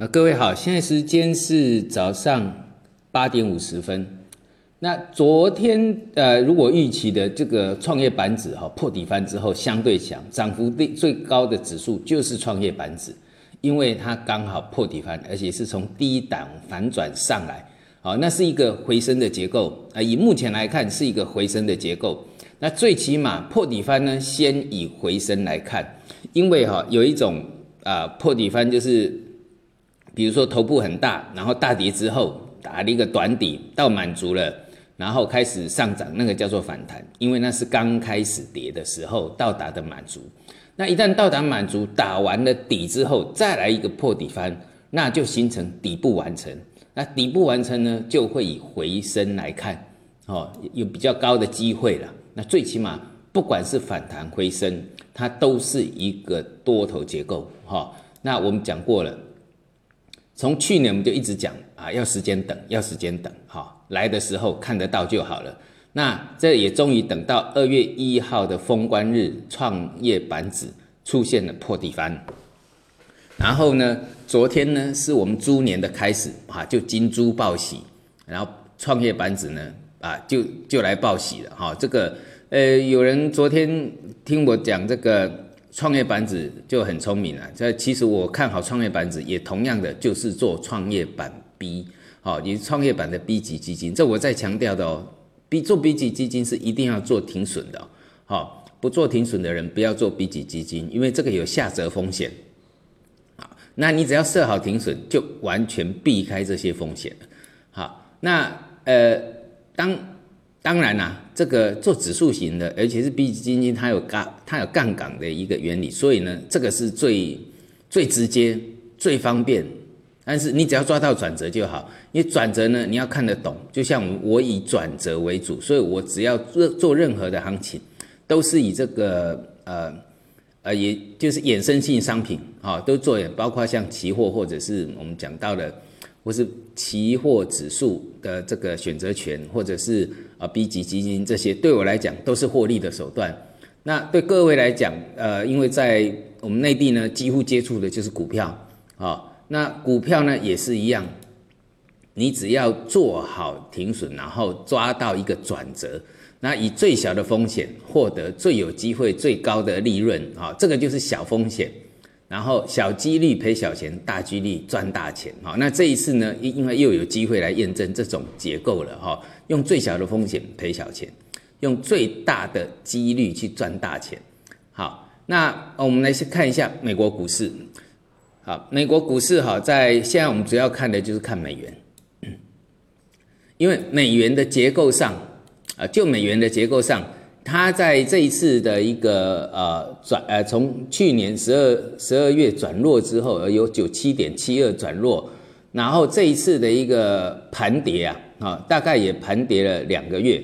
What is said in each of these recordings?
呃，各位好，现在时间是早上八点五十分。那昨天呃，如果预期的这个创业板指哈破底翻之后相对强，涨幅最最高的指数就是创业板指，因为它刚好破底翻，而且是从低档反转上来，好，那是一个回升的结构啊。以目前来看是一个回升的结构。那最起码破底翻呢，先以回升来看，因为哈有一种啊破底翻就是。比如说头部很大，然后大跌之后打了一个短底到满足了，然后开始上涨，那个叫做反弹，因为那是刚开始跌的时候到达的满足。那一旦到达满足，打完了底之后，再来一个破底翻，那就形成底部完成。那底部完成呢，就会以回升来看，哦，有比较高的机会了。那最起码不管是反弹回升，它都是一个多头结构，哈。那我们讲过了。从去年我们就一直讲啊，要时间等，要时间等，哈，来的时候看得到就好了。那这也终于等到二月一号的封关日，创业板指出现了破底翻。然后呢，昨天呢是我们猪年的开始，哈，就金猪报喜，然后创业板指呢啊就就来报喜了，哈，这个呃有人昨天听我讲这个。创业板子就很聪明了，这其实我看好创业板子，也同样的就是做创业板 B，好，也是创业板的 B 级基金。这我再强调的哦，B 做 B 级基金是一定要做停损的，好，不做停损的人不要做 B 级基金，因为这个有下折风险。好，那你只要设好停损，就完全避开这些风险好，那呃，当当然啦，这个做指数型的，而且是 B 基金，它有杠，它有杠杆的一个原理，所以呢，这个是最最直接、最方便。但是你只要抓到转折就好，因为转折呢，你要看得懂。就像我以转折为主，所以我只要做做任何的行情，都是以这个呃呃，也就是衍生性商品啊，都做，包括像期货或者是我们讲到的。或是期货指数的这个选择权，或者是啊 B 级基金这些，对我来讲都是获利的手段。那对各位来讲，呃，因为在我们内地呢，几乎接触的就是股票啊。那股票呢也是一样，你只要做好停损，然后抓到一个转折，那以最小的风险获得最有机会、最高的利润啊，这个就是小风险。然后小几率赔小钱，大几率赚大钱。好，那这一次呢，因因为又有机会来验证这种结构了哈，用最小的风险赔小钱，用最大的几率去赚大钱。好，那我们来先看一下美国股市。好，美国股市哈，在现在我们主要看的就是看美元，因为美元的结构上啊，就美元的结构上。它在这一次的一个呃转呃从去年十二十二月转弱之后，有九七点七二转弱，然后这一次的一个盘跌啊，啊大概也盘跌了两个月，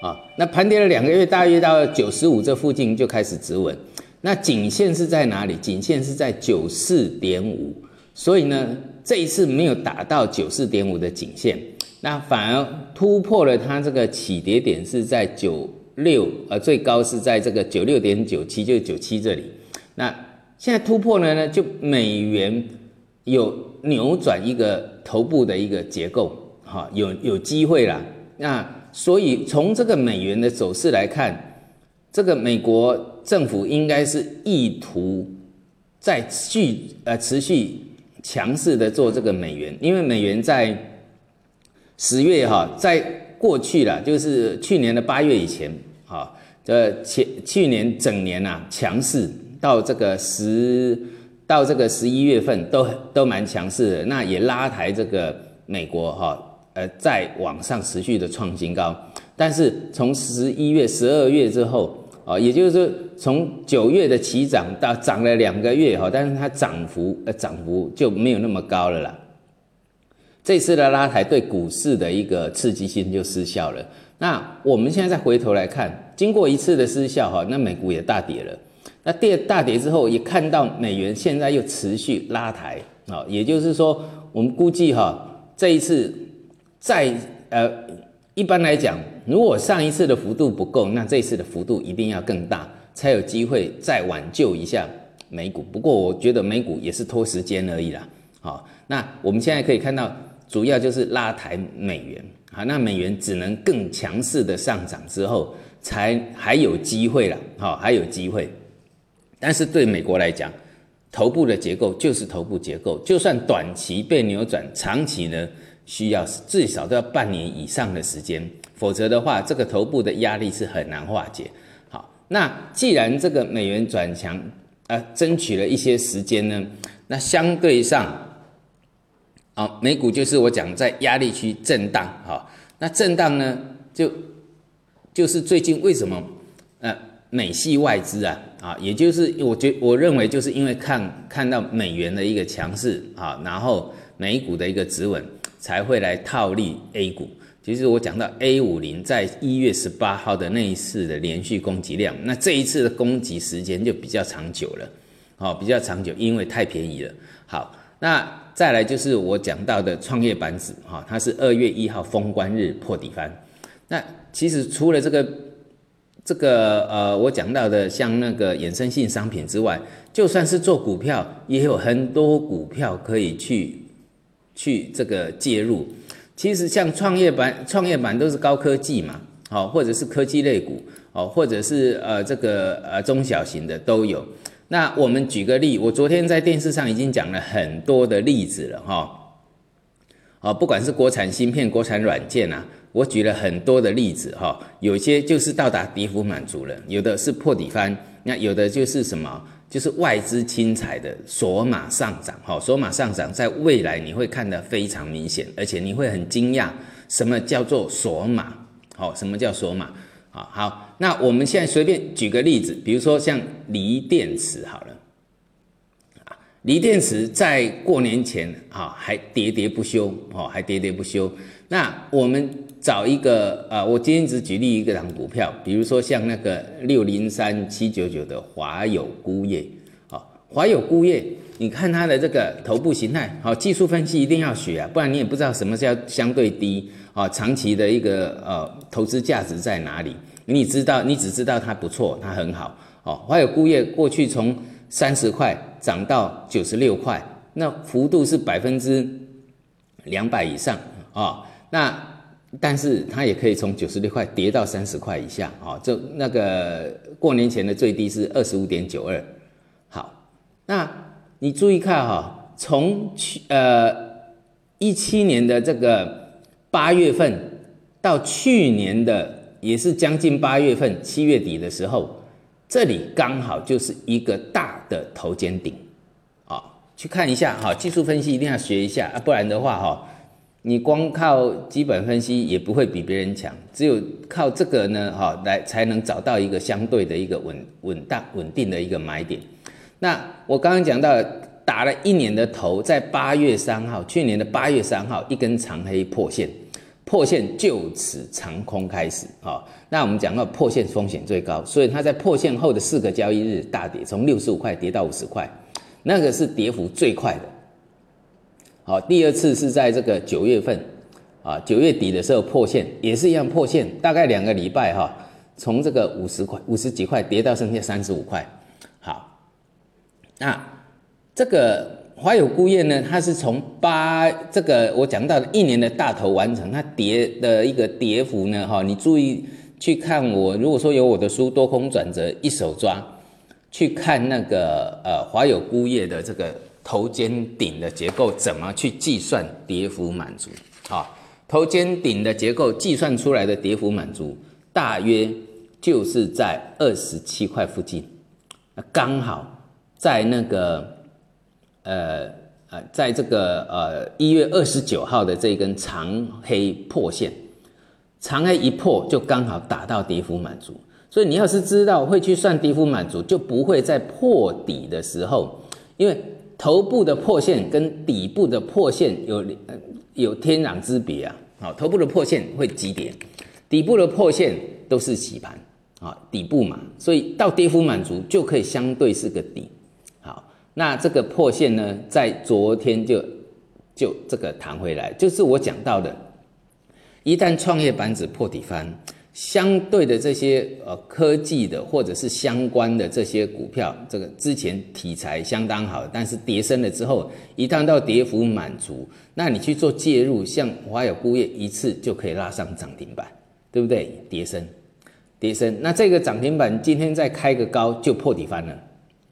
啊那盘跌了两个月，大约到九十五这附近就开始止稳，那颈线是在哪里？颈线是在九四点五，所以呢这一次没有达到九四点五的颈线。那反而突破了它这个起跌点是在九六，呃，最高是在这个九六点九七，就是九七这里。那现在突破了呢，就美元有扭转一个头部的一个结构，哈，有有机会了。那所以从这个美元的走势来看，这个美国政府应该是意图在续呃持续强势的做这个美元，因为美元在。十月哈，在过去了，就是去年的八月以前，哈，这前去年整年呐强势，到这个十到这个十一月份都都蛮强势的，那也拉抬这个美国哈，呃，在往上持续的创新高。但是从十一月、十二月之后，啊，也就是说从九月的起涨到涨了两个月哈，但是它涨幅呃涨幅就没有那么高了啦。这次的拉抬对股市的一个刺激性就失效了。那我们现在再回头来看，经过一次的失效哈，那美股也大跌了。那跌大跌之后，也看到美元现在又持续拉抬啊，也就是说，我们估计哈，这一次再呃，一般来讲，如果上一次的幅度不够，那这一次的幅度一定要更大，才有机会再挽救一下美股。不过我觉得美股也是拖时间而已啦。好，那我们现在可以看到，主要就是拉抬美元。好，那美元只能更强势的上涨之后，才还有机会了。好，还有机会。但是对美国来讲，头部的结构就是头部结构，就算短期被扭转，长期呢需要至少都要半年以上的时间，否则的话，这个头部的压力是很难化解。好，那既然这个美元转强，呃，争取了一些时间呢，那相对上。啊，美股就是我讲在压力区震荡，哈，那震荡呢，就就是最近为什么，呃，美系外资啊，啊，也就是我觉我认为就是因为看看到美元的一个强势啊，然后美股的一个止稳，才会来套利 A 股。其实我讲到 A 五零在一月十八号的那一次的连续攻击量，那这一次的攻击时间就比较长久了，哦，比较长久，因为太便宜了。好，那。再来就是我讲到的创业板指，哈，它是二月一号封关日破底翻。那其实除了这个这个呃，我讲到的像那个衍生性商品之外，就算是做股票，也有很多股票可以去去这个介入。其实像创业板，创业板都是高科技嘛，好，或者是科技类股，哦，或者是呃这个呃中小型的都有。那我们举个例，我昨天在电视上已经讲了很多的例子了哈，啊，不管是国产芯片、国产软件啊，我举了很多的例子哈，有些就是到达跌幅满足了，有的是破底翻，那有的就是什么，就是外资清财的索马上涨哈，索马上涨，在未来你会看得非常明显，而且你会很惊讶，什么叫做索马？好，什么叫索马？好好。那我们现在随便举个例子，比如说像锂电池好了，啊，锂电池在过年前啊还喋喋不休哦，还喋喋不休。那我们找一个啊，我今天只举例一个档股票，比如说像那个六零三七九九的华友钴业，啊，华友钴业，你看它的这个头部形态，好，技术分析一定要学啊，不然你也不知道什么叫相对低啊，长期的一个呃投资价值在哪里。你知道，你只知道它不错，它很好哦。还有钴业过去从三十块涨到九十六块，那幅度是百分之两百以上啊。那但是它也可以从九十六块跌到三十块以下啊。就那个过年前的最低是二十五点九二。好，那你注意看哈，从去呃一七年的这个八月份到去年的。也是将近八月份，七月底的时候，这里刚好就是一个大的头肩顶，啊，去看一下哈，技术分析一定要学一下啊，不然的话哈，你光靠基本分析也不会比别人强，只有靠这个呢哈，来才能找到一个相对的一个稳稳当稳定的一个买点。那我刚刚讲到打了一年的头，在八月三号，去年的八月三号，一根长黑破线。破线就此长空开始啊，那我们讲到破线风险最高，所以它在破线后的四个交易日大跌，从六十五块跌到五十块，那个是跌幅最快的。好，第二次是在这个九月份啊，九月底的时候破线也是一样破线，大概两个礼拜哈，从这个五十块五十几块跌到剩下三十五块。好，那这个。华友钴业呢，它是从八这个我讲到的一年的大头完成，它跌的一个跌幅呢，哈，你注意去看我，如果说有我的书多空转折一手抓，去看那个呃华友钴业的这个头肩顶的结构，怎么去计算跌幅满足？啊，头肩顶的结构计算出来的跌幅满足，大约就是在二十七块附近，刚好在那个。呃呃，在这个呃一月二十九号的这根长黑破线，长黑一破就刚好打到跌幅满足，所以你要是知道会去算跌幅满足，就不会在破底的时候，因为头部的破线跟底部的破线有有天壤之别啊。好，头部的破线会急跌，底部的破线都是洗盘啊，底部嘛，所以到跌幅满足就可以相对是个底。那这个破线呢，在昨天就就这个弹回来，就是我讲到的，一旦创业板指破底翻，相对的这些呃科技的或者是相关的这些股票，这个之前题材相当好，但是跌升了之后，一旦到跌幅满足，那你去做介入，像华友钴业一次就可以拉上涨停板，对不对？跌升，跌升，那这个涨停板今天再开个高就破底翻了，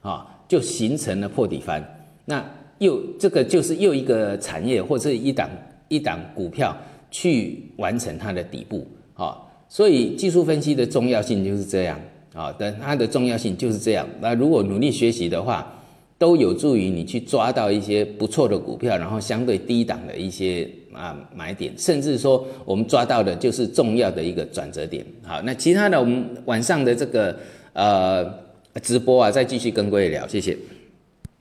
啊，就形成了破底翻，那又这个就是又一个产业或者一档一档股票去完成它的底部，啊。所以技术分析的重要性就是这样啊，的它的重要性就是这样。那如果努力学习的话，都有助于你去抓到一些不错的股票，然后相对低档的一些啊买点，甚至说我们抓到的就是重要的一个转折点。好，那其他的我们晚上的这个呃直播啊，再继续跟各位聊，谢谢。